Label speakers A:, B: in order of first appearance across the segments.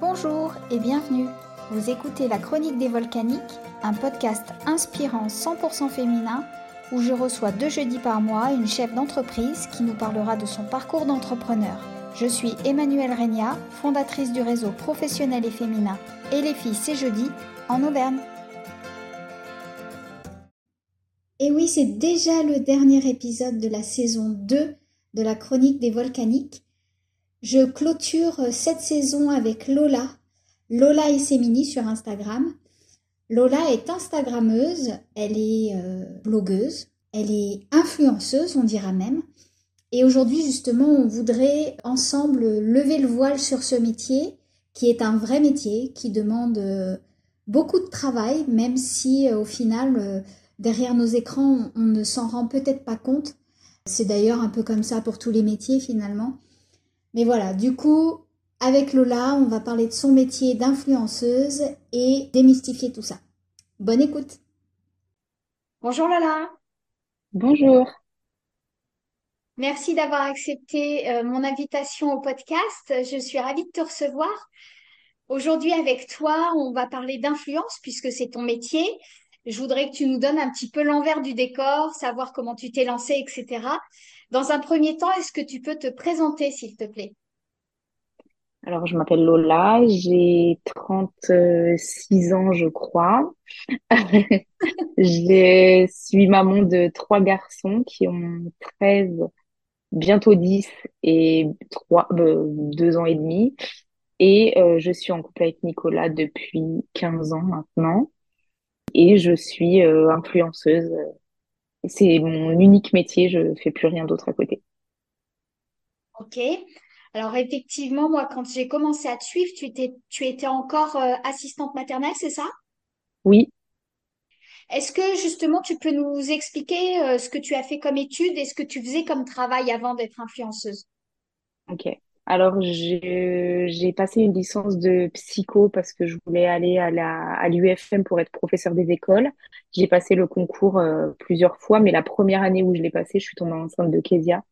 A: Bonjour et bienvenue. Vous écoutez La Chronique des Volcaniques, un podcast inspirant 100% féminin où je reçois deux jeudis par mois une chef d'entreprise qui nous parlera de son parcours d'entrepreneur. Je suis Emmanuelle Regna, fondatrice du réseau professionnel et féminin Et les filles c'est jeudi en Auvergne. Et oui, c'est déjà le dernier épisode de la saison 2 de la Chronique des Volcaniques. Je clôture euh, cette saison avec Lola, Lola et Semini sur Instagram. Lola est Instagrammeuse, elle est euh, blogueuse, elle est influenceuse, on dira même. Et aujourd'hui, justement, on voudrait ensemble lever le voile sur ce métier, qui est un vrai métier, qui demande euh, beaucoup de travail, même si au final, derrière nos écrans, on ne s'en rend peut-être pas compte. C'est d'ailleurs un peu comme ça pour tous les métiers finalement. Mais voilà, du coup, avec Lola, on va parler de son métier d'influenceuse et démystifier tout ça. Bonne écoute. Bonjour Lola.
B: Bonjour.
A: Merci d'avoir accepté euh, mon invitation au podcast. Je suis ravie de te recevoir. Aujourd'hui, avec toi, on va parler d'influence puisque c'est ton métier. Je voudrais que tu nous donnes un petit peu l'envers du décor, savoir comment tu t'es lancé, etc. Dans un premier temps, est-ce que tu peux te présenter, s'il te plaît?
B: Alors, je m'appelle Lola, j'ai 36 ans, je crois. je suis maman de trois garçons qui ont 13, bientôt 10 et 3, 2 ans et demi. Et euh, je suis en couple avec Nicolas depuis 15 ans maintenant. Et je suis euh, influenceuse c'est mon unique métier, je ne fais plus rien d'autre à côté.
A: Ok. Alors effectivement, moi, quand j'ai commencé à te suivre, tu étais, tu étais encore euh, assistante maternelle, c'est ça?
B: Oui.
A: Est-ce que justement, tu peux nous expliquer euh, ce que tu as fait comme étude et ce que tu faisais comme travail avant d'être influenceuse?
B: Ok. Alors, j'ai passé une licence de psycho parce que je voulais aller à la à l'UFM pour être professeur des écoles. J'ai passé le concours euh, plusieurs fois, mais la première année où je l'ai passé, je suis tombée enceinte de Kézia.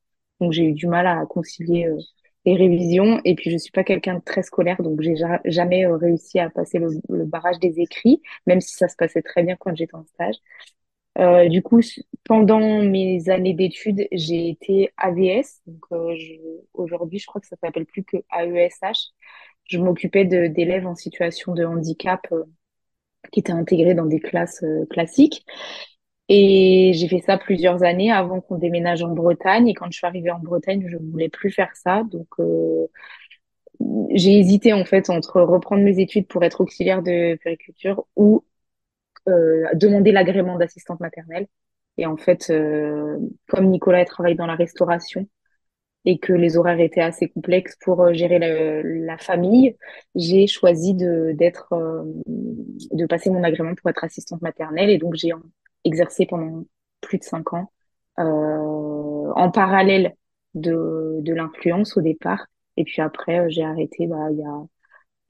B: Donc, j'ai eu du mal à concilier euh, les révisions. Et puis, je suis pas quelqu'un de très scolaire, donc j'ai jamais euh, réussi à passer le barrage des écrits, même si ça se passait très bien quand j'étais en stage. Euh, du coup, pendant mes années d'études, j'ai été AVS. Donc, euh, aujourd'hui, je crois que ça s'appelle plus que AESH. Je m'occupais d'élèves en situation de handicap euh, qui étaient intégrés dans des classes euh, classiques. Et j'ai fait ça plusieurs années avant qu'on déménage en Bretagne. Et quand je suis arrivée en Bretagne, je ne voulais plus faire ça. Donc, j'ai hésité en fait entre reprendre mes études pour être auxiliaire de périculture ou euh, demander l'agrément d'assistante maternelle. Et en fait, euh, comme Nicolas travaille dans la restauration et que les horaires étaient assez complexes pour euh, gérer la, famille, j'ai choisi de d'être de passer mon agrément pour être assistante maternelle. Et donc j'ai exercé pendant plus de cinq ans en parallèle de, de l'influence au départ. Et puis après, j'ai arrêté bah, il y a,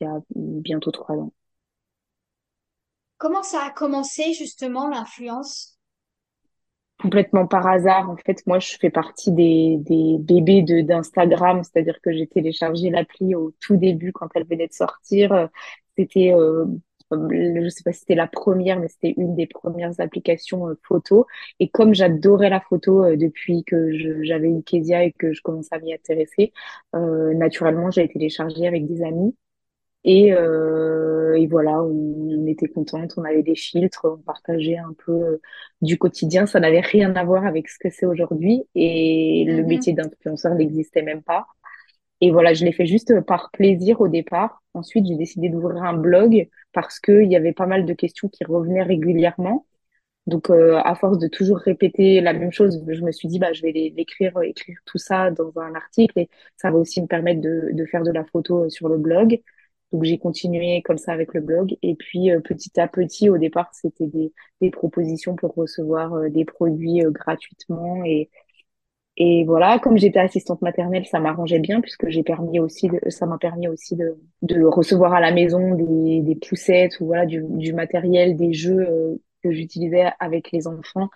B: il y a bientôt trois ans.
A: Comment ça a commencé justement l'influence?
B: Complètement par hasard. En fait, moi, je fais partie des, des bébés de d'Instagram, c'est-à-dire que j'ai téléchargé l'appli au tout début quand elle venait de sortir. C'était, euh, je sais pas si c'était la première, mais c'était une des premières applications euh, photo. Et comme j'adorais la photo euh, depuis que j'avais eu Kezia et que je commençais à m'y intéresser, euh, naturellement, j'ai téléchargé avec des amis. Et, euh, et voilà, on, était contente, on avait des filtres, on partageait un peu euh, du quotidien. Ça n'avait rien à voir avec ce que c'est aujourd'hui et le mhm. métier d'influenceur n'existait même pas. Et voilà, je l'ai fait juste par plaisir au départ. Ensuite, j'ai décidé d'ouvrir un blog parce qu'il y avait pas mal de questions qui revenaient régulièrement. Donc, euh, à force de toujours répéter la même chose, je me suis dit, bah, je vais l'écrire, écrire tout ça dans un article et ça va aussi me permettre de, de faire de la photo sur le blog. Donc j'ai continué comme ça avec le blog. Et puis euh, petit à petit, au départ, c'était des, propositions pour recevoir euh, des produits euh, gratuitement. Et, et voilà, comme j'étais assistante maternelle, ça m'arrangeait bien puisque j'ai permis aussi, de, ça m'a permis aussi de, de recevoir à la maison des, poussettes ou voilà du matériel, des jeux que j'utilisais avec les enfants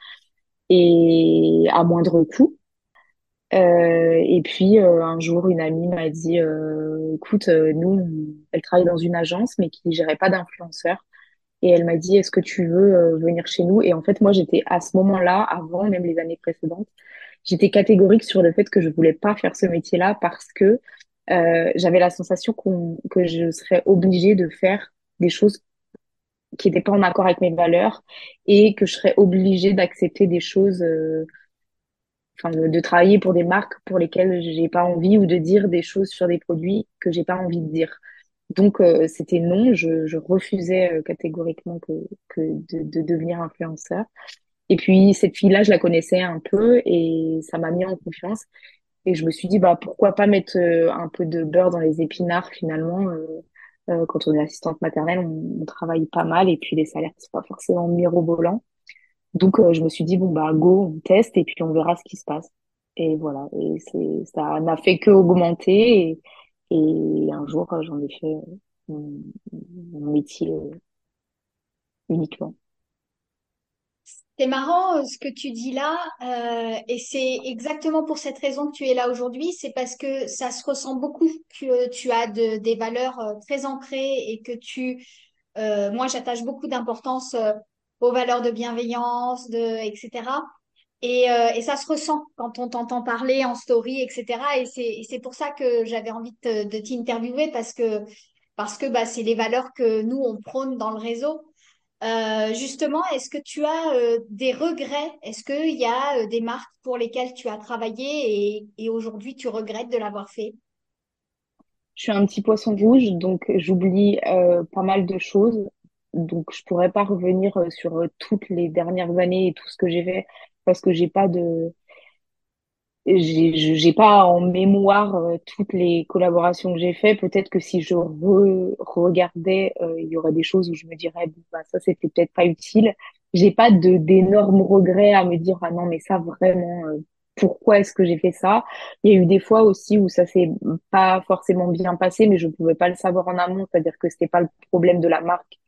B: et à moindre coût. Euh, et puis euh, un jour, une amie m'a dit, euh, écoute, nous, elle travaille dans une agence, mais qui gérait pas d'influenceurs. Et elle m'a dit, est-ce que tu veux venir chez nous? Et en fait, moi, j'étais à ce moment-là, avant même les années précédentes, j'étais catégorique sur le fait que je voulais pas faire ce métier-là parce que euh, j'avais la sensation qu'on, que je serais obligée de faire des choses qui n'étaient pas en accord avec mes valeurs et que je serais obligée d'accepter des choses, euh, de, de travailler pour des marques pour lesquelles j'ai pas envie ou de dire des choses sur des produits que j'ai pas envie de dire. Donc, euh, c'était non, je, je refusais euh, catégoriquement que, que de, de devenir influenceur. Et puis, cette fille-là, je la connaissais un peu et ça m'a mis en confiance. Et je me suis dit, bah, pourquoi pas mettre euh, un peu de beurre dans les épinards finalement. euh, euh, quand on est assistante maternelle, on, on travaille pas mal et puis les salaires sont pas forcément mirobolants. Donc, euh, je me suis dit, bon, bah, go, on teste et puis on verra ce qui se passe. Et voilà. Et c'est, ça n'a fait que augmenter. Et, et un jour, euh, j'en ai fait euh, mon, métier euh, uniquement.
A: C'est marrant ce que tu dis là, euh, et c'est exactement pour cette raison que tu es là aujourd'hui, c'est parce que ça se ressent beaucoup que tu as de, des valeurs très ancrées et que tu, euh, moi j'attache beaucoup d'importance aux valeurs de bienveillance, de, etc. Et, euh, et ça se ressent quand on t'entend parler en story, etc. Et c'est, pour ça que j'avais envie de, te- de t'interviewer parce que, parce que bah, c'est les valeurs que nous on prône dans le réseau. Euh, justement, est-ce que tu as euh, des regrets? Est-ce qu'il y a des marques pour lesquelles tu as travaillé et, aujourd'hui tu regrettes de l'avoir fait?
B: Je suis un petit poisson rouge, donc j'oublie pas mal de choses. Donc, je pourrais pas revenir euh, sur euh, toutes les dernières années et tout ce que j'ai fait parce que j'ai pas de, j'ai j'ai pas en mémoire euh, toutes les collaborations que j'ai fait. Peut-être que si je re- regardais, il y aurait des choses où je me dirais, bon, bah, ça c'était peut-être pas utile. J'ai pas de d'énormes regrets à me dire, ah non, mais ça vraiment, pourquoi est-ce que j'ai fait ça? Il y a eu des fois aussi où ça s'est pas forcément bien passé, mais je pouvais pas le savoir en amont, c'est-à-dire que c'était pas le problème de la marque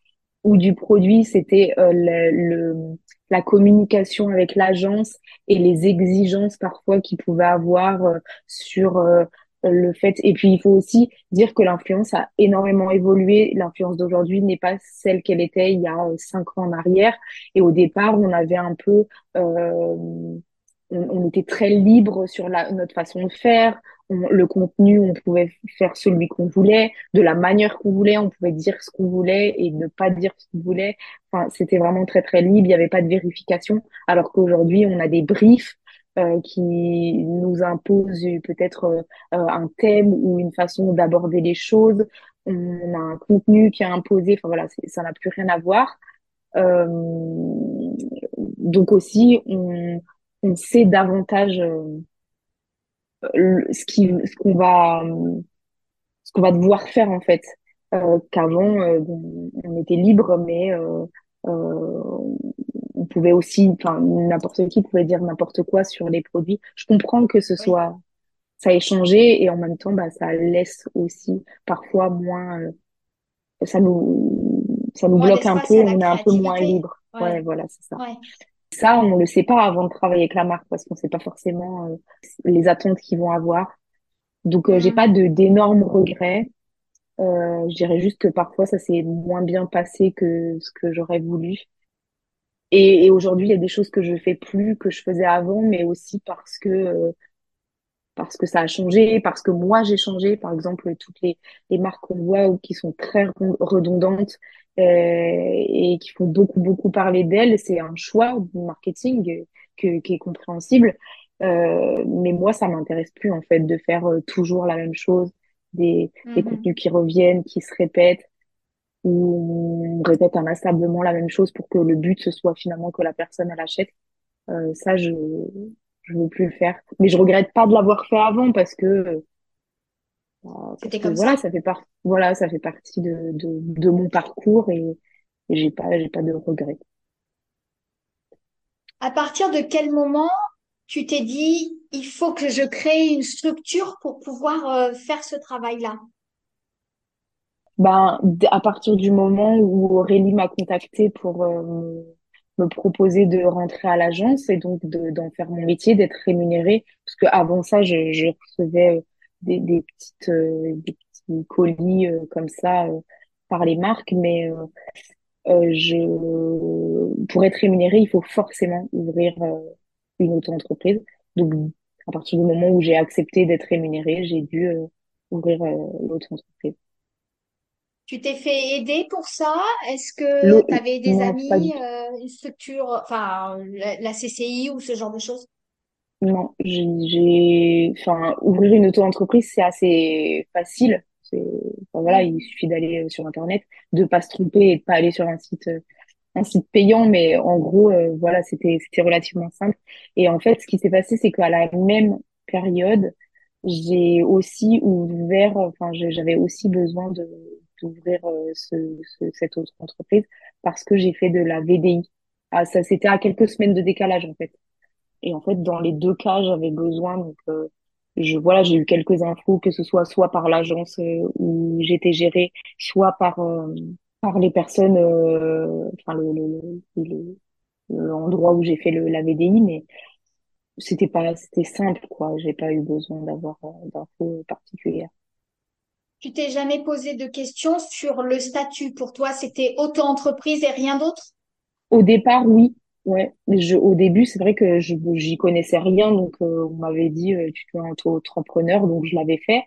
B: ou du produit, c'était euh, le, le- la communication avec l'agence et les exigences parfois qu'ils pouvaient avoir euh, sur euh, le fait. Et puis, il faut aussi dire que l'influence a énormément évolué. L'influence d'aujourd'hui n'est pas celle qu'elle était il y a euh, cinq ans en arrière. Et au départ, on avait un peu... euh, on, on était très libre sur la, notre façon de faire. On- le contenu, on pouvait faire celui qu'on voulait de la manière qu'on voulait, on pouvait dire ce qu'on voulait et ne pas dire ce qu'on voulait. Enfin, c'était vraiment très très libre, il n'y avait pas de vérification, alors qu'aujourd'hui on a des briefs euh, qui nous imposent peut-être euh, euh, un thème ou une façon d'aborder les choses. On a un contenu qui est imposé, enfin voilà, ça n'a plus rien à voir. Euh, donc aussi, on, on sait davantage euh, ce qui, ce qu'on va ce qu'on va devoir faire en fait. Euh, qu'avant, euh, on était libre, mais euh, euh, on pouvait aussi, enfin, n'importe qui pouvait dire n'importe quoi sur les produits. Je comprends que ce soit, ça ait changé et en même temps, bah, ça laisse aussi parfois moins, ça nous, ça nous bloque un peu, on est un peu moins libre.
A: Ouais,
B: Ouais, voilà, c'est ça.
A: ouais.
B: Ça, on le sait pas avant de travailler avec la marque parce qu'on sait pas forcément euh, les attentes qu'ils vont avoir. Donc, euh, j'ai
A: Hmm.
B: pas de d'énormes regrets. Euh, je dirais juste que parfois ça s'est moins bien passé que ce que j'aurais voulu. Et, et aujourd'hui, il y a des choses que je fais plus que je faisais avant, mais aussi parce que euh, parce que ça a changé, parce que moi j'ai changé. Par exemple, toutes les, les marques qu'on voit ou qui sont très redondantes et qui font beaucoup beaucoup parler d'elles, c'est un choix du marketing euh, que, qui est compréhensible. Euh, mais moi, ça m'intéresse plus en fait de faire euh, toujours la même chose, des, des
A: Mhm.
B: contenus qui reviennent, qui se répètent où on répète inlassablement la même chose pour que le but ce soit finalement que la personne elle achète. Euh, ça, je je veux plus le faire. Mais je regrette pas de l'avoir fait avant parce que euh,
A: C'était
B: que
A: comme
B: voilà,
A: ça.
B: ça fait par voilà, ça fait partie de de, de mon parcours et, et j'ai pas j'ai pas de regrets.
A: À partir de quel moment tu t'es dit, il faut que je crée une structure pour pouvoir euh, faire ce travail-là?
B: Ben, à partir du moment où Aurélie m'a contactée pour euh, me proposer de rentrer à l'agence et donc de, d'en faire mon métier, d'être rémunérée, parce parce que avant ça, je, je recevais des, des petites, des petits colis comme ça par les marques, mais euh, je, pour être rémunéré, il faut forcément ouvrir une auto-entreprise. Donc, à partir du moment où j'ai accepté d'être rémunérée, j'ai dû ouvrir l'auto-entreprise.
A: Tu t'es fait aider pour ça? Est-ce que tu avais des amis, euh, une structure, enfin la, CCI ou ce genre de choses?
B: Non, j'ai, enfin, ouvrir une auto-entreprise, c'est assez facile. Enfin, voilà, il suffit d'aller euh, sur Internet, de pas se tromper et de pas aller sur un site, euh, un site payant, mais en gros, voilà, c'était, c'était relativement simple. Et en fait, ce qui s'est passé, c'est qu'à la même période, j'ai aussi ouvert, enfin, j'avais aussi besoin de, d'ouvrir euh, ce, cette autre entreprise parce que j'ai fait de la VDI. Ah, ça, c'était à quelques semaines de décalage, en fait. Et en fait, dans les deux cas, j'avais besoin, donc, euh, je, voilà, j'ai eu quelques infos, que ce soit soit par l'agence euh, où j'étais gérée, soit par, par les personnes, enfin, le, l'endroit où j'ai fait le, la VDI, mais c'était pas, c'était simple, quoi. J'ai pas eu besoin d'avoir d'infos particulières.
A: Tu t'es jamais posé de questions sur le statut. Pour toi, c'était auto-entreprise et rien d'autre?
B: Au départ, oui. Ouais, je, au début, c'est vrai que je j'y connaissais rien, donc euh, on m'avait dit euh, tu es auto-entrepreneur, donc je l'avais fait.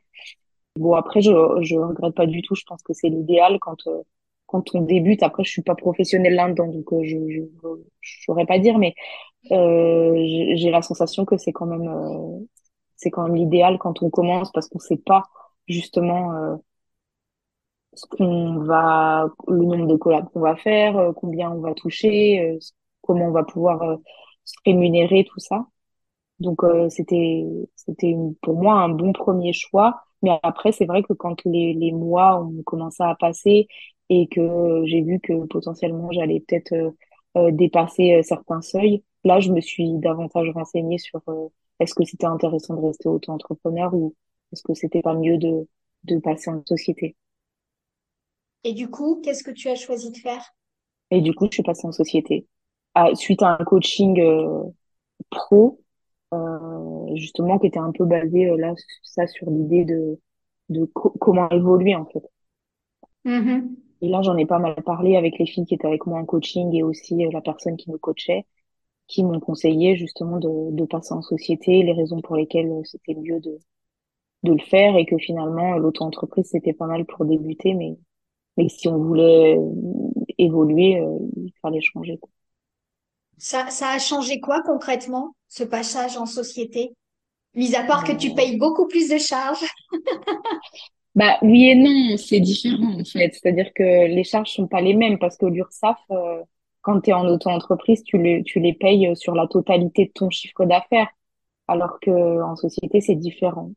B: Bon après, je je regrette pas du tout. Je pense que c'est l'idéal quand euh, quand on débute. Après, je suis pas professionnelle là-dedans, donc je je je saurais pas dire, mais j'ai la sensation que c'est quand même c'est quand même l'idéal quand on commence parce qu'on sait pas justement euh, ce qu'on va, le nombre de collabs qu'on va faire, euh, combien on va toucher, euh, comment on va pouvoir se rémunérer, tout ça. Donc c'était c'était pour moi un bon premier choix. Mais après c'est vrai que quand les, les mois ont commencé à passer et que j'ai vu que potentiellement j'allais peut-être dépasser certains seuils, là je me suis davantage renseignée sur est-ce que c'était intéressant de rester auto-entrepreneur ou est-ce que c'était pas mieux de, de passer en société
A: Et du coup, qu'est-ce que tu as choisi de faire?
B: Et du coup, je suis passée en société. Suite à un coaching euh, pro, euh, justement, qui était un peu basé euh, là, ça sur l'idée de, de comment évoluer en fait.
A: Mm-hmm.
B: Et là, j'en ai pas mal parlé avec les filles qui étaient avec moi en coaching et aussi la personne qui me coachait, qui m'ont conseillé justement de, de passer en société, les raisons pour lesquelles c'était mieux de, de le faire et que finalement l'auto-entreprise c'était pas mal pour débuter mais mais si on voulait évoluer il fallait changer quoi.
A: Ça, ça a changé quoi concrètement ce passage en société? Mis à part que tu payes beaucoup plus de charges.
B: Bah oui et non c'est différent en fait. C'est-à-dire que les charges sont pas les mêmes parce que l'URSSAF euh, quand tu es en auto-entreprise tu les tu les payes sur la totalité de ton chiffre d'affaires. Alors que en société c'est différent.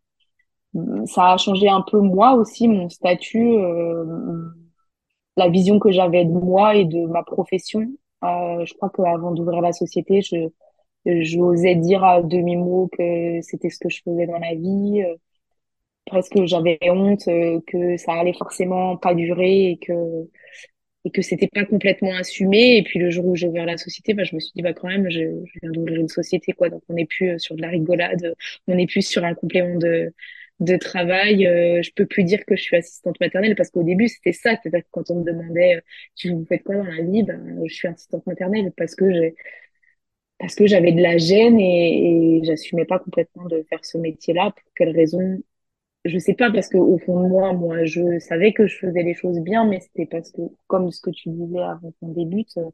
B: Ça a changé un peu moi aussi, mon statut, euh, la vision que j'avais de moi et de ma profession. Euh, je crois qu'avant d'ouvrir la société, je j'osais dire à demi-mot que c'était ce que je faisais dans la vie. Euh, presque j'avais honte euh, que ça allait forcément pas durer et que et que c'était pas complètement assumé. Et puis le jour où j'ai ouvert la société, bah, je me suis dit bah quand même, je, je viens d'ouvrir une société quoi, donc on n'est plus sur de la rigolade, on n'est plus sur un complément de de travail, euh, je peux plus dire que je suis assistante maternelle parce qu'au début c'était ça, c'est-à-dire que quand on me demandait euh, tu vous faites quoi dans la vie, ben je suis assistante maternelle parce que j'ai parce que j'avais de la gêne et, et j'assumais pas complètement de faire ce métier-là. Pour quelle raison? Je sais pas parce que au fond de moi, moi je savais que je faisais les choses bien, mais c'était parce que comme ce que tu disais avant qu'on débute, euh,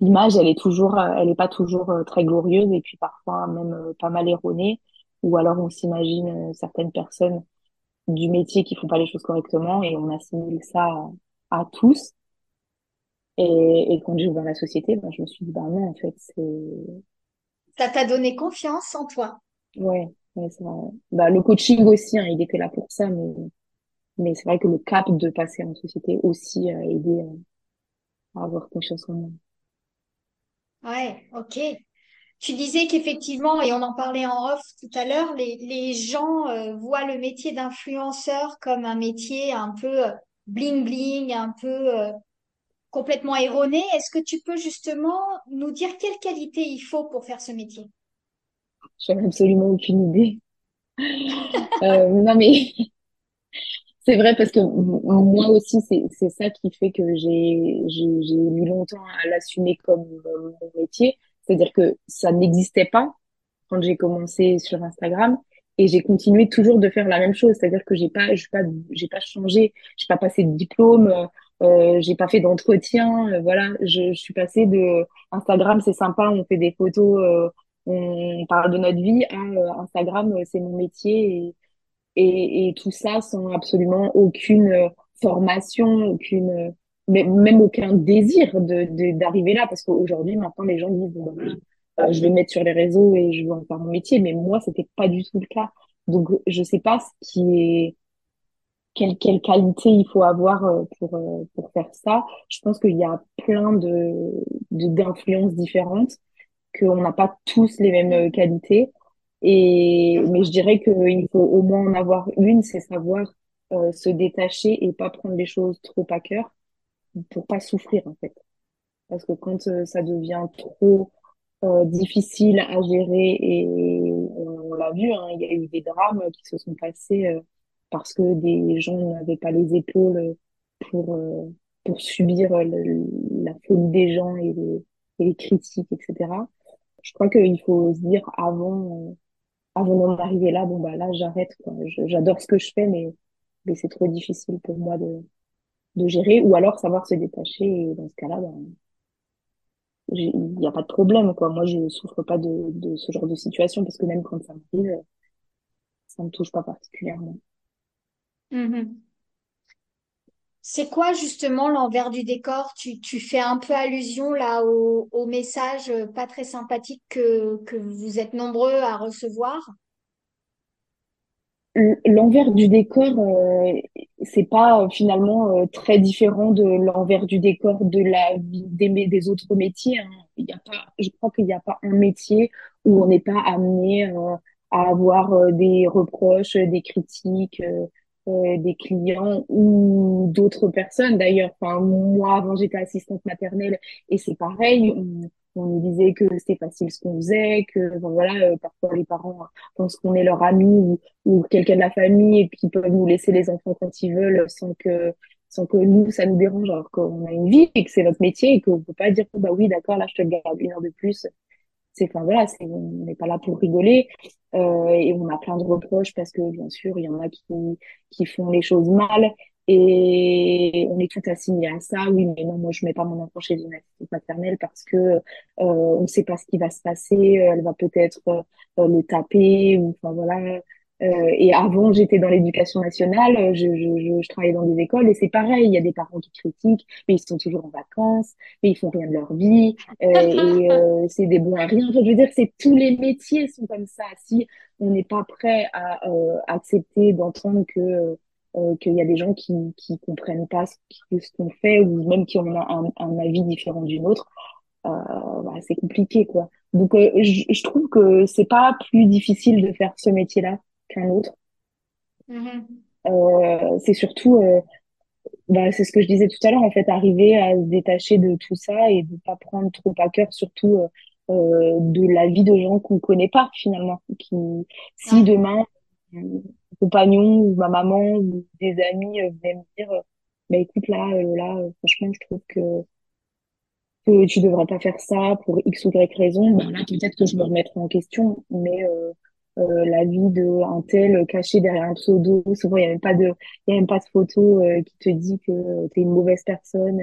B: l'image elle est toujours, elle est pas toujours très glorieuse et puis parfois même pas mal erronée ou alors on s'imagine euh, certaines personnes du métier qui font pas les choses correctement et on assimile ça à, tous. Et, et quand j'ai ouvert la société, ben, je me suis dit, bah non, en fait, c'est...
A: Ça t'a donné confiance en toi.
B: Ouais, ouais c'est vrai. Bah, le coaching aussi, hein, il était là pour ça, mais, mais c'est vrai que le cap de passer en société aussi a aidé euh, à avoir confiance en moi.
A: Ouais, ok. Tu disais qu'effectivement, et on en parlait en off tout à l'heure, les, gens euh, voient le métier d'influenceur comme un métier un peu euh, bling bling, un peu euh, complètement erroné. Est-ce que tu peux justement nous dire quelle qualité il faut pour faire ce métier?
B: J'en ai absolument aucune idée. Euh, non, mais c'est vrai parce que moi aussi, c'est, ça qui fait que j'ai, mis longtemps à l'assumer comme euh, mon métier. C'est-à-dire que ça n'existait pas quand j'ai commencé sur Instagram et j'ai continué toujours de faire la même chose. C'est-à-dire que j'ai pas, j'ai pas, j'ai pas changé, j'ai pas passé de diplôme, euh, euh, j'ai pas fait d'entretien. euh, voilà, je, je suis passée de Instagram, c'est sympa, on fait des photos, euh, on parle de notre vie, à euh, Instagram, c'est mon métier et, et tout ça sans absolument aucune formation, aucune, mais même aucun désir de, d'arriver là. Parce qu'aujourd'hui, maintenant, les gens disent, bon, ben, euh, je vais me mettre sur les réseaux et je vais en faire mon métier. Mais moi, c'était pas du tout le cas. Donc, je sais pas ce qui est, quelle, quelle qualité il faut avoir euh, pour, euh, pour faire ça. Je pense qu'il y a plein de, d'influences différentes qu'on n'a pas tous les mêmes qualités. Et, mais je dirais qu'il faut au moins en avoir une, c'est savoir euh, se détacher et pas prendre les choses trop à cœur pour pas souffrir, en fait. Parce que quand euh, ça devient trop euh, difficile à gérer et on, l'a vu, hein, il y a eu des drames qui se sont passés euh, parce que des gens n'avaient pas les épaules pour, euh, pour subir la folie des gens et les, critiques, etc. Je crois qu'il faut se dire avant, euh, avant d'en arriver là, bon bah là j'arrête J'adore ce que je fais, mais, mais c'est trop difficile pour moi de, de gérer. Ou alors savoir se détacher et dans ce cas-là, ben, il n'y a pas de problème quoi. Moi je souffre pas de, ce genre de situation parce que même quand ça m'arrive, ça me touche pas particulièrement.
A: Mhm. C'est quoi justement l'envers du décor? Tu, tu fais un peu allusion là au, au message euh, pas très sympathique que, que vous êtes nombreux à recevoir?
B: L'envers du décor, euh, c'est pas euh, finalement euh, très différent de l'envers du décor de la vie des, des autres métiers. hein. Il y a pas, je crois qu'il n'y a pas un métier où on n'est pas amené euh, à avoir euh, des reproches, des critiques, euh, euh, des clients ou d'autres personnes. D'ailleurs, enfin moi avant j'étais assistante maternelle et c'est pareil. On nous disait que c'était facile ce qu'on faisait, que enfin, voilà, euh, parfois les parents pensent qu'on est leur ami ou quelqu'un de la famille et qui peuvent nous laisser les enfants quand ils veulent sans que sans que nous ça nous dérange alors qu'on a une vie et que c'est notre métier et qu'on peut pas dire bah oui d'accord là je te garde une heure de plus. C'est enfin voilà c'est on n'est pas là pour rigoler euh, et on a plein de reproches parce que bien sûr il y en a qui qui font les choses mal et on est tout assigné à ça. Oui mais non moi je mets pas mon enfant chez une assistante maternelle parce que euh, on sait pas ce qui va se passer. Elle va peut-être euh, le taper enfin voilà. Euh, et avant, j'étais dans l'éducation nationale, euh, je, je, je, je travaillais dans des écoles et c'est pareil, il y a des parents qui critiquent, mais ils sont toujours en vacances, mais ils font rien de leur vie. Euh, et euh, c'est des bons à rien. Enfin, je veux dire, c'est tous les métiers sont comme ça. Si on n'est pas prêt à euh, accepter d'entendre que euh, qu'il y a des gens qui qui comprennent pas ce qu'on fait ou même qui ont un, un avis différent d'une autre, euh, bah, c'est compliqué quoi. Donc euh, je, je trouve que c'est pas plus difficile de faire ce métier-là qu'un autre. Euh, c'est surtout, euh, bah, c'est ce que je disais tout à l'heure, en fait, arriver à se détacher de tout ça et de pas prendre trop à cœur, surtout euh, de la vie de gens qu'on connaît pas finalement. Qui, si demain, compagnon ou ma maman ou des amis euh, venaient me dire, euh, bah écoute là, euh, là, franchement, je trouve que que tu devrais pas faire ça pour X ou Y raison, ben là, peut-être que je me remettrai en question. Mais euh, euh, la vie de un tel caché derrière un pseudo, souvent, il n'y a même pas de, il y a même pas de photo euh, qui te dit que tu es une mauvaise personne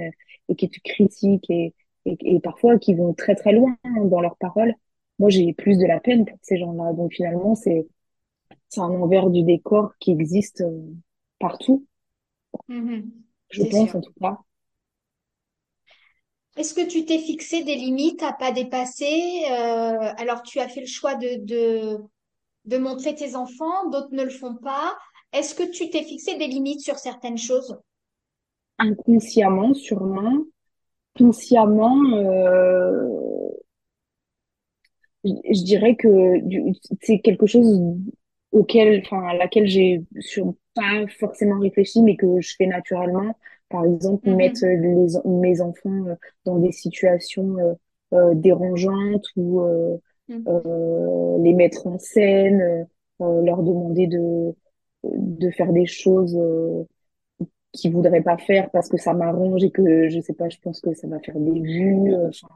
B: et que tu critiques et, et, et parfois qui vont très très loin hein, dans leurs paroles. Moi, j'ai plus de la peine pour ces gens-là. Donc finalement, c'est c'est un envers du décor qui existe euh, partout,
A: Mhm.
B: je pense
A: sûr.
B: en tout cas.
A: Est-ce que tu t'es fixé des limites à pas dépasser? Euh, alors, tu as fait le choix de, de, de montrer tes enfants, d'autres ne le font pas. Est-ce que tu t'es fixé des limites sur certaines choses?
B: Inconsciemment, sûrement. Consciemment, euh, je dirais que c'est quelque chose auquel, enfin, à laquelle j'ai sur, pas forcément réfléchi, mais que je fais naturellement. Par exemple, mettre
A: Mhm.
B: les, mes enfants euh, dans des situations euh, euh, dérangeantes ou, euh, euh, les mettre en scène, euh, leur demander de, de faire des choses euh, qu'ils voudraient pas faire parce que ça m'arrange et que je sais pas, je pense que ça va faire des vues. euh, enfin,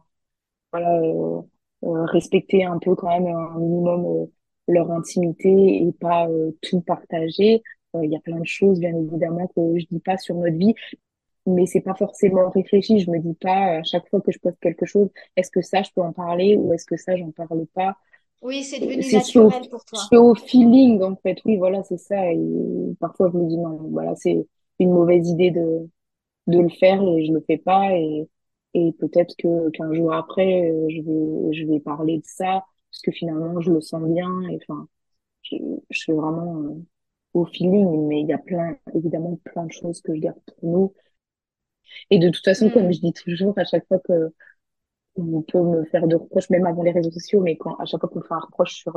B: voilà, euh, euh, respecter un peu quand même un minimum euh, leur intimité et pas euh, tout partager. Euh, Il y a plein de choses, bien évidemment, que je dis pas sur notre vie, mais c'est pas forcément réfléchi. Je me dis pas à chaque fois que je poste quelque chose, est-ce que ça je peux en parler ou est-ce que ça j'en parle pas?
A: Oui, c'est devenu
B: C'est fais au,
A: naturel pour toi.
B: fais au feeling en fait. Oui, voilà, c'est ça. Et parfois je me dis non, voilà, c'est une mauvaise idée de de le faire et je le fais pas et et peut-être que qu'un jour après euh, je vais je vais parler de ça parce que finalement je le sens bien et enfin je, je fais vraiment euh, au feeling mais il y a plein évidemment plein de choses que je garde pour nous et de toute façon comme
A: Hmm.
B: je dis toujours à chaque fois que on peut me faire de reproches même avant les réseaux sociaux mais quand à chaque fois qu'on me fait un reproche sur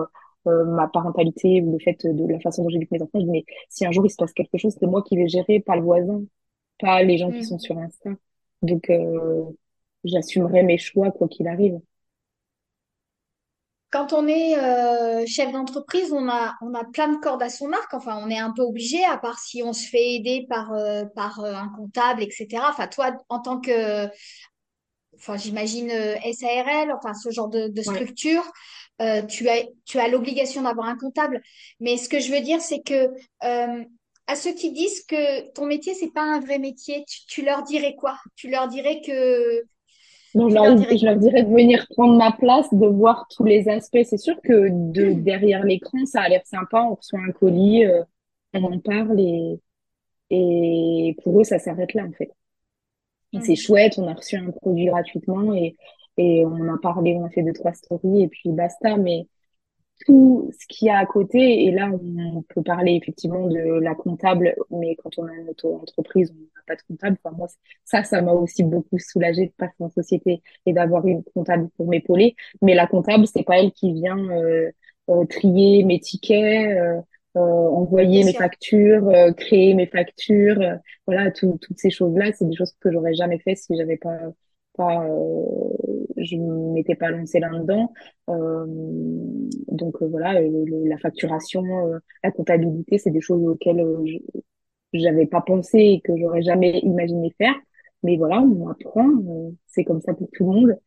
B: euh, ma parentalité ou le fait de la façon dont j'éduque mes enfants je dis mais si un jour il se passe quelque chose c'est moi qui vais gérer pas le voisin pas les gens qui sont
A: Hmm.
B: sur Insta. Donc, euh, j'assumerai mes choix quoi qu'il arrive.
A: Quand on est euh, chef d'entreprise, on a, on a plein de cordes à son arc. Enfin, on est un peu obligé, à part si on se fait aider par, euh, par euh, un comptable, etc. Enfin, toi, en tant que, enfin, j'imagine euh, SARL, enfin, ce genre de, de structure, euh, tu as, tu as l'obligation d'avoir un comptable. Mais ce que je veux dire, c'est que euh, à ceux qui disent que ton métier, c'est pas un vrai métier, tu, tu leur dirais quoi? Tu leur dirais que,
B: Donc, je leur,
A: dirais
B: je leur
A: quoi?
B: dirais de venir prendre ma place, de voir tous les aspects. C'est sûr que de derrière l'écran, ça a l'air sympa. On reçoit un colis, euh, on en parle et, et pour eux, ça s'arrête là, en fait. C'est
A: Hmm.
B: chouette, on a reçu un produit gratuitement et, et on a parlé, on a fait deux, trois stories et puis basta. Mais tout ce qu'il y a à côté. Et là, on peut parler effectivement de la comptable, mais quand on a une auto-entreprise, on n'a pas de comptable. Enfin, moi, ça, ça m'a aussi beaucoup soulagée de passer en société et d'avoir une comptable pour m'épauler. Mais la comptable, c'est pas elle qui vient euh, euh, trier mes tickets, euh, euh,
A: Bien
B: envoyer mes
A: sûr.
B: factures, euh, créer mes factures. euh, voilà, tout, toutes ces choses-là, c'est des choses que j'aurais jamais fait si j'avais pas pas euh, je m'étais pas lancée là-dedans euh, donc euh, voilà, la facturation, la comptabilité, c'est des choses auxquelles j'avais pas pensé et que j'aurais jamais imaginé faire. Mais voilà, on apprend, c'est comme ça pour tout le monde.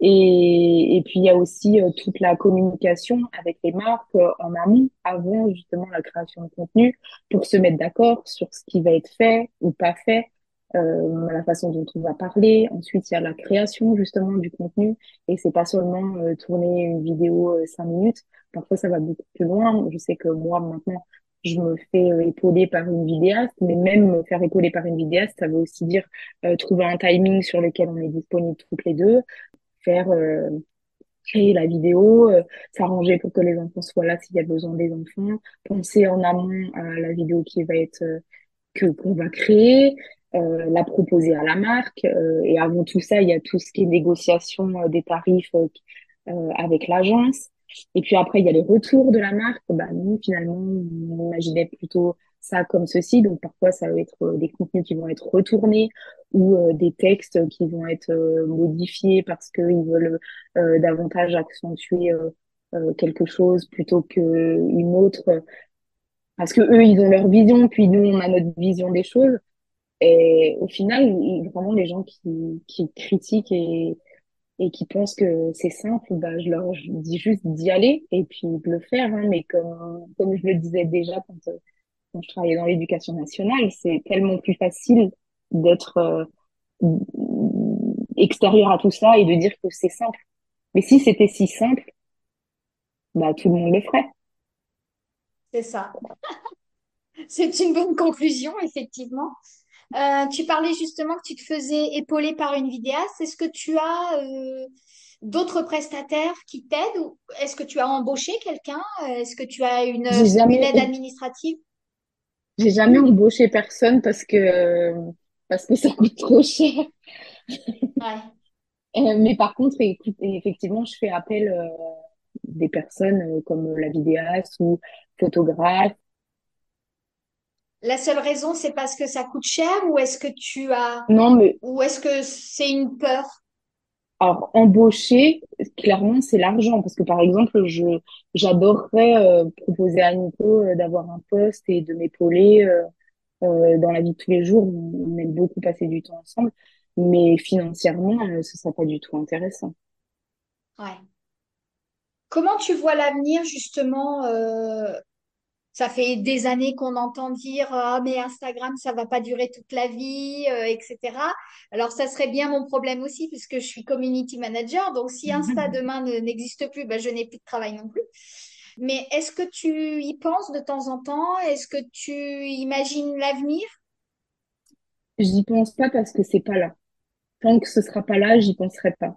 B: Et, et puis il y a aussi toute la communication avec les marques en amont, avant justement la création de contenu, pour se mettre d'accord sur ce qui va être fait ou pas fait, euh, la façon dont on va parler. Ensuite, il y a la création justement du contenu, et c'est pas seulement euh, tourner une vidéo euh, cinq minutes. Parfois, ça va beaucoup plus loin. Je sais que moi maintenant, je me fais euh, épauler par une vidéaste, mais même me faire épauler par une vidéaste, ça veut aussi dire euh, trouver un timing sur lequel on est disponible toutes les deux faire euh, créer la vidéo, euh, s'arranger pour que les enfants soient là s'il y a besoin des enfants, penser en amont à la vidéo qui va être euh, que qu'on va créer, euh, la proposer à la marque euh, et avant tout ça, il y a tout ce qui est négociation euh, des tarifs euh, avec l'agence. Et puis après, il y a les retours de la marque. Bah, nous, finalement, on imaginait plutôt ça comme ceci. Donc, parfois, ça va être des contenus qui vont être retournés ou des textes qui vont être modifiés parce qu'ils veulent euh, davantage accentuer quelque chose plutôt que une autre. Parce que eux, ils ont leur vision, puis nous, on a notre vision des choses. Et au final, vraiment, les gens qui, qui critiquent et et qui pensent que c'est simple, bah, je leur dis juste d'y aller et puis de le faire. Hein. Mais comme, comme je le disais déjà quand, euh, quand je travaillais dans l'éducation nationale, c'est tellement plus facile d'être euh, extérieur à tout ça et de dire que c'est simple. Mais si c'était si simple, bah, tout le monde le ferait.
A: C'est ça. C'est une bonne conclusion, effectivement. Euh, tu parlais justement que tu te faisais épauler par une vidéaste. Est-ce que tu as euh, d'autres prestataires qui t'aident ou est-ce que tu as embauché quelqu'un? Est-ce que tu as une, aide administrative?
B: j'ai jamais embauché personne parce que, parce que ça coûte trop cher.
A: Ouais.
B: Euh, mais par contre, écoute, effectivement, je fais appel euh, des personnes euh, comme la vidéaste ou photographe.
A: La seule raison, c'est parce que ça coûte cher ou est-ce que tu as
B: Non, mais
A: ou est-ce que c'est une peur?
B: Alors, embaucher, clairement, c'est l'argent. Parce que, par exemple, je, j'adorerais euh, proposer à Nico euh, d'avoir un poste et de m'épauler euh, dans la vie de tous les jours. On, aime beaucoup passer du temps ensemble. Mais financièrement, ce sera pas du tout intéressant.
A: Ouais. Comment tu vois l'avenir justement Ça fait des années qu'on entend dire ah mais Instagram ça va pas durer toute la vie, euh, etc. Alors ça serait bien mon problème aussi puisque je suis community manager. Donc si Insta demain ne- n'existe plus, ben, je n'ai plus de travail non plus. Mais est-ce que tu y penses de temps en temps? Est-ce que tu imagines l'avenir?
B: J'y pense pas parce que c'est pas là. Tant que ce sera pas là, j'y penserai pas.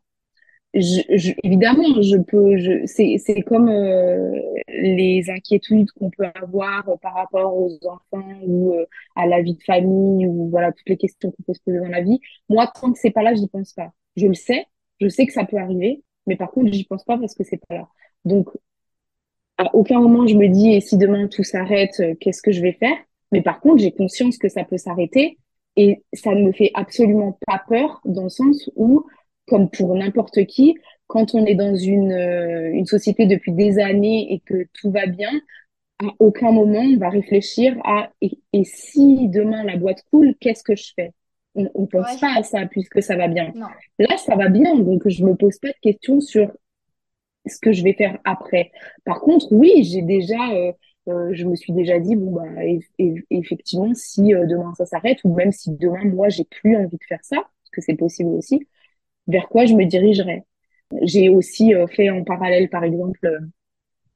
B: Je, je- évidemment, je peux, je, c'est, comme euh, les inquiétudes qu'on peut avoir euh, par rapport aux enfants ou euh, à la vie de famille ou voilà toutes les questions qu'on peut se poser dans la vie. Moi, tant que c'est pas là, j'y pense pas. Je le sais, je sais que ça peut arriver, mais par contre, j'y pense pas parce que c'est pas là. Donc, à aucun moment je me dis, et si demain tout s'arrête, euh, qu'est-ce que je vais faire? Mais par contre, j'ai conscience que ça peut s'arrêter et ça ne me fait absolument pas peur dans le sens où, comme pour n'importe qui, quand on est dans une, euh, une société depuis des années et que tout va bien, à aucun moment on va réfléchir à et, et si demain la boîte coule, qu'est-ce que je fais? On, on pense
A: Ouais,
B: pas à ça puisque ça va bien.
A: non.
B: Là, ça va bien, donc je me pose pas de questions sur ce que je vais faire après. Par contre, oui, j'ai déjà, euh, euh, je me suis déjà dit, bon, bah, eff- eff- effectivement, si euh, demain ça s'arrête, ou même si demain, moi, j'ai plus envie de faire ça, parce que c'est possible aussi, vers quoi je me dirigerai. J'ai aussi euh, fait en parallèle, par exemple, euh,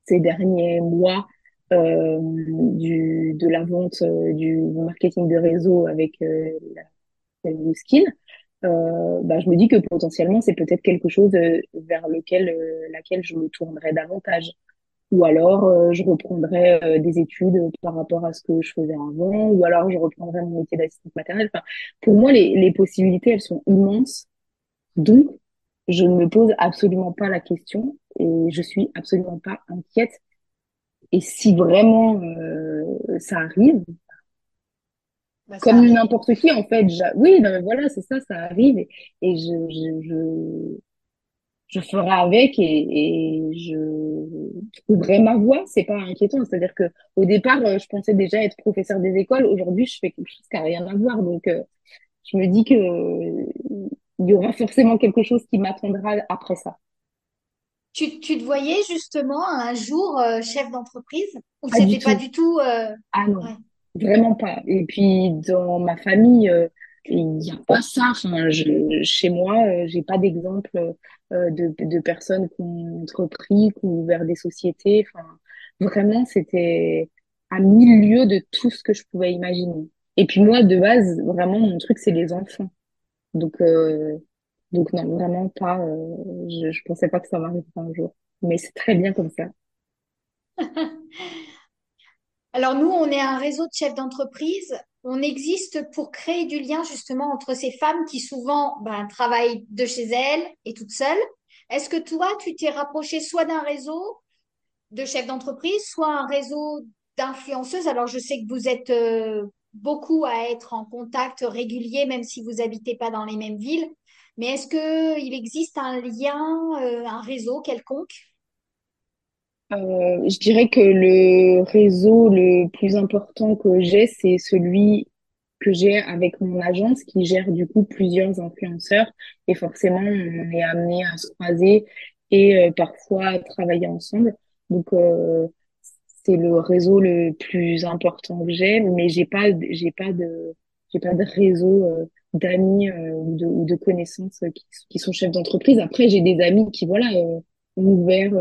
B: ces derniers mois, euh, du, de la vente, euh, du marketing de réseau avec euh, la, la Skin euh, bah, je me dis que potentiellement, c'est peut-être quelque chose vers lequel, laquelle je me tournerais davantage. Ou alors, je reprendrais euh, des études par rapport à ce que je faisais avant, ou alors je reprendrais mon métier d'assistante maternelle. Enfin, pour moi, les, les possibilités, elles sont immenses. Donc, je ne me pose absolument pas la question et je suis absolument pas inquiète. Et si vraiment euh, ça arrive,
A: Bah, ça
B: comme n'importe qui, en fait, oui, non, mais voilà, c'est ça, ça arrive et, et je, je, je, je ferai avec et, et je trouverai ma voie. C'est pas inquiétant. C'est-à-dire que au départ, euh, je pensais déjà être professeur des écoles. Aujourd'hui, je fais quelque chose qui n'a rien à voir. Donc, euh, je me dis que il y aura forcément quelque chose qui m'attendra après ça.
A: Tu, tu te voyais justement un jour euh, chef d'entreprise ou c'était pas du tout euh,
B: Ah non,
A: ouais.
B: vraiment pas. Et puis dans ma famille, euh, il n'y a pas ça. Enfin, je, chez moi, j'ai pas d'exemple de, de personnes qui ont entrepris, qui ont ouvert des sociétés. Enfin, vraiment, c'était à mille lieues de tout ce que je pouvais imaginer. Et puis moi, de base, vraiment, mon truc, c'est les enfants. Donc, euh, donc non, vraiment pas. euh, je, je pensais pas que ça m'arriverait un jour. Mais c'est très bien comme ça.
A: Alors nous, on est un réseau de chefs d'entreprise. On existe pour créer du lien justement entre ces femmes qui souvent ben, travaillent de chez elles et toutes seules. Est-ce que toi, tu t'es rapproché soit d'un réseau de chefs d'entreprise, soit un réseau d'influenceuses? Alors je sais que vous êtes euh, beaucoup à être en contact régulier, même si vous habitez pas dans les mêmes villes. Mais est-ce que il existe un lien, euh, un réseau quelconque?
B: Euh, je dirais que le réseau le plus important que j'ai, c'est celui que j'ai avec mon agence qui gère du coup plusieurs influenceurs et forcément on est amené à se croiser et euh, parfois à travailler ensemble. Donc c'est le réseau le plus important que j'ai, mais j'ai pas j'ai pas de j'ai pas de réseau euh, d'amis euh, ou de, ou de connaissances qui, qui sont chefs d'entreprise. Après j'ai des amis qui voilà euh, ont ouvert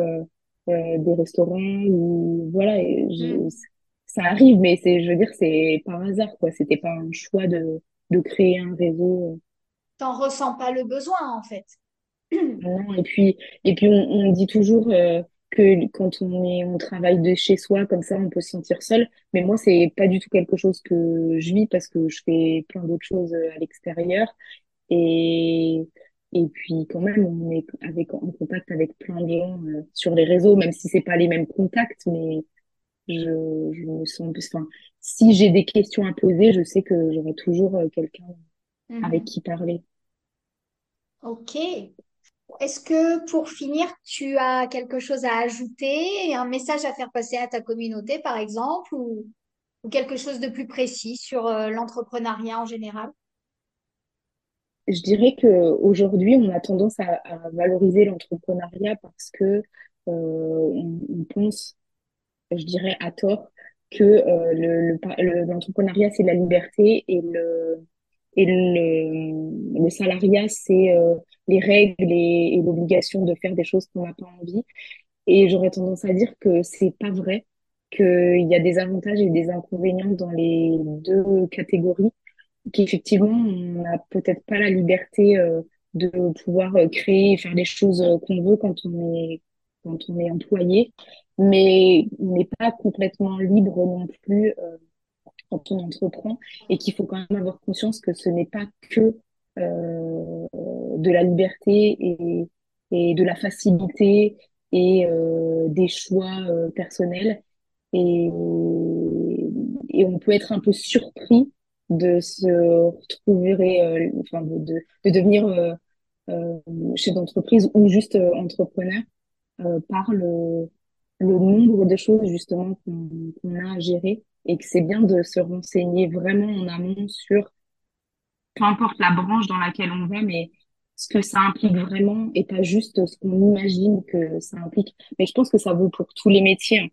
B: des restaurants ou voilà et je, ça arrive mais c'est je veux dire c'est par hasard quoi c'était pas un choix de de créer un réseau
A: T'en ressens pas le besoin en fait.
B: non et puis et puis on, on dit toujours euh, que quand on est on travaille de chez soi comme ça on peut se sentir seul mais moi c'est pas du tout quelque chose que je vis parce que je fais plein d'autres choses euh, à l'extérieur et et puis quand même on est avec en contact avec plein de gens euh, sur les réseaux même si c'est pas les mêmes contacts mais Je, je me sens plus, enfin, si j'ai des questions à poser, je sais que j'aurai toujours euh, quelqu'un avec
A: Mhm.
B: qui parler.
A: Ok. Est-ce que pour finir, tu as quelque chose à ajouter, un message à faire passer à ta communauté, par exemple, ou, quelque chose de plus précis sur euh, l'entrepreneuriat en général?
B: Je dirais qu'aujourd'hui, on a tendance à, valoriser l'entrepreneuriat parce que euh, on, pense, je dirais à tort, que euh, l'entrepreneuriat, c'est la liberté et le, et le, salariat, c'est euh, les règles et, et l'obligation de faire des choses qu'on n'a pas envie. Et j'aurais tendance à dire que c'est pas vrai, qu'il y a des avantages et des inconvénients dans les deux catégories, qu'effectivement, on n'a peut-être pas la liberté euh, de pouvoir euh, créer et faire les choses qu'on veut quand on est quand on est employé, mais on n'est pas complètement libre non plus quand on entreprend et qu'il faut quand même avoir conscience que ce n'est pas que euh, de la liberté et, et de la facilité et euh, des choix euh, personnels. Et, et on peut être un peu surpris de se retrouver euh, enfin de, de, de devenir euh, euh, chef d'entreprise ou juste entrepreneur par le, le nombre de choses justement qu'on a à gérer et que c'est bien de se renseigner vraiment en amont sur peu importe la branche dans laquelle on va, mais ce que ça implique vraiment et pas juste ce qu'on imagine que ça implique. Mais je pense que ça vaut pour tous les métiers. Hein.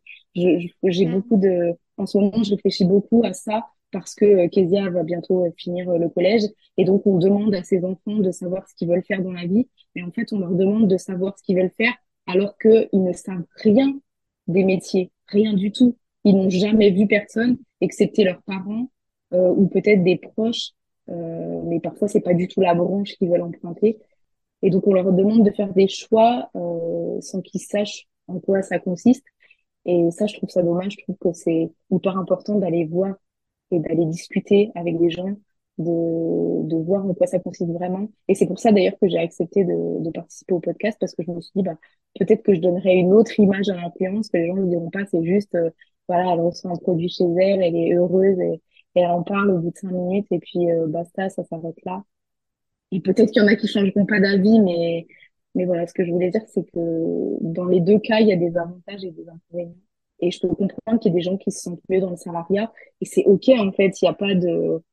B: J'ai mm. beaucoup de, en ce moment, je réfléchis beaucoup à ça parce que euh, Kezia va bientôt euh, finir euh, le collège et donc on demande à ses enfants de savoir ce qu'ils veulent faire dans la vie. Mais en fait, on leur demande de savoir ce qu'ils veulent faire alors qu'ils ne savent rien des métiers, rien du tout ils n'ont jamais vu personne, excepté leurs parents euh, ou peut-être des proches, euh, mais parfois c'est pas du tout la branche qu'ils veulent emprunter. Et donc on leur demande de faire des choix euh, sans qu'ils sachent en quoi ça consiste. Et ça, je trouve ça dommage. Je trouve que c'est hyper important d'aller voir et d'aller discuter avec des gens, de, de voir en quoi ça consiste vraiment. Et c'est pour ça d'ailleurs que j'ai accepté de, participer au podcast parce que je me suis dit, bah, peut-être que je donnerai une autre image à l'influence, que les gens ne diront pas, c'est juste voilà, elle reçoit un produit chez elle, elle est heureuse et, elle en parle au bout de cinq minutes et puis euh, basta, ça s'arrête là. Et peut-être qu'il y en a qui changeront pas d'avis, mais mais voilà, ce que je voulais dire, c'est que dans les deux cas, il y a des avantages et des inconvénients. Et je peux comprendre qu'il y a des gens qui se sentent mieux dans le salariat et c'est ok en fait. Il n'y a pas de,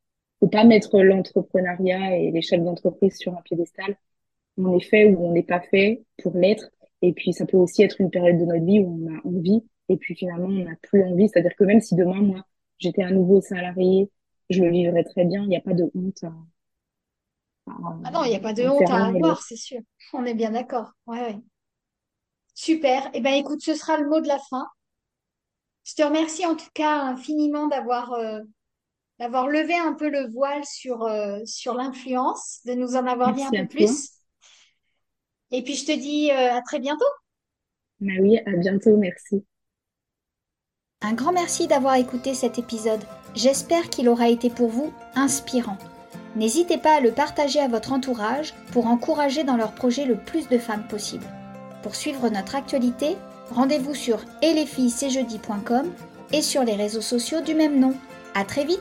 B: faut pas mettre l'entrepreneuriat et les chefs d'entreprise sur un piédestal. On est fait ou on n'est pas fait pour l'être. Et puis ça peut aussi être une période de notre vie où on a envie et puis finalement, on n'a plus envie. C'est-à-dire que même si demain, moi, j'étais un nouveau salarié, je le vivrais très bien. Il n'y a pas de honte à,
A: ah non, il n'y a pas de honte à avoir, c'est sûr. On est bien d'accord. Ouais, ouais. Super. Eh ben, écoute, ce sera le mot de la fin. Je te remercie en tout cas infiniment d'avoir euh, d'avoir levé un peu le voile sur, euh, sur l'influence, de nous en avoir dit un peu plus. Et puis je te dis euh, à très bientôt.
B: Bah oui, à bientôt, merci.
A: Un grand merci d'avoir écouté cet épisode. J'espère qu'il aura été pour vous inspirant. N'hésitez pas à le partager à votre entourage pour encourager dans leur projet le plus de femmes possible. Pour suivre notre actualité, rendez-vous sur et et sur les réseaux sociaux du même nom. À très vite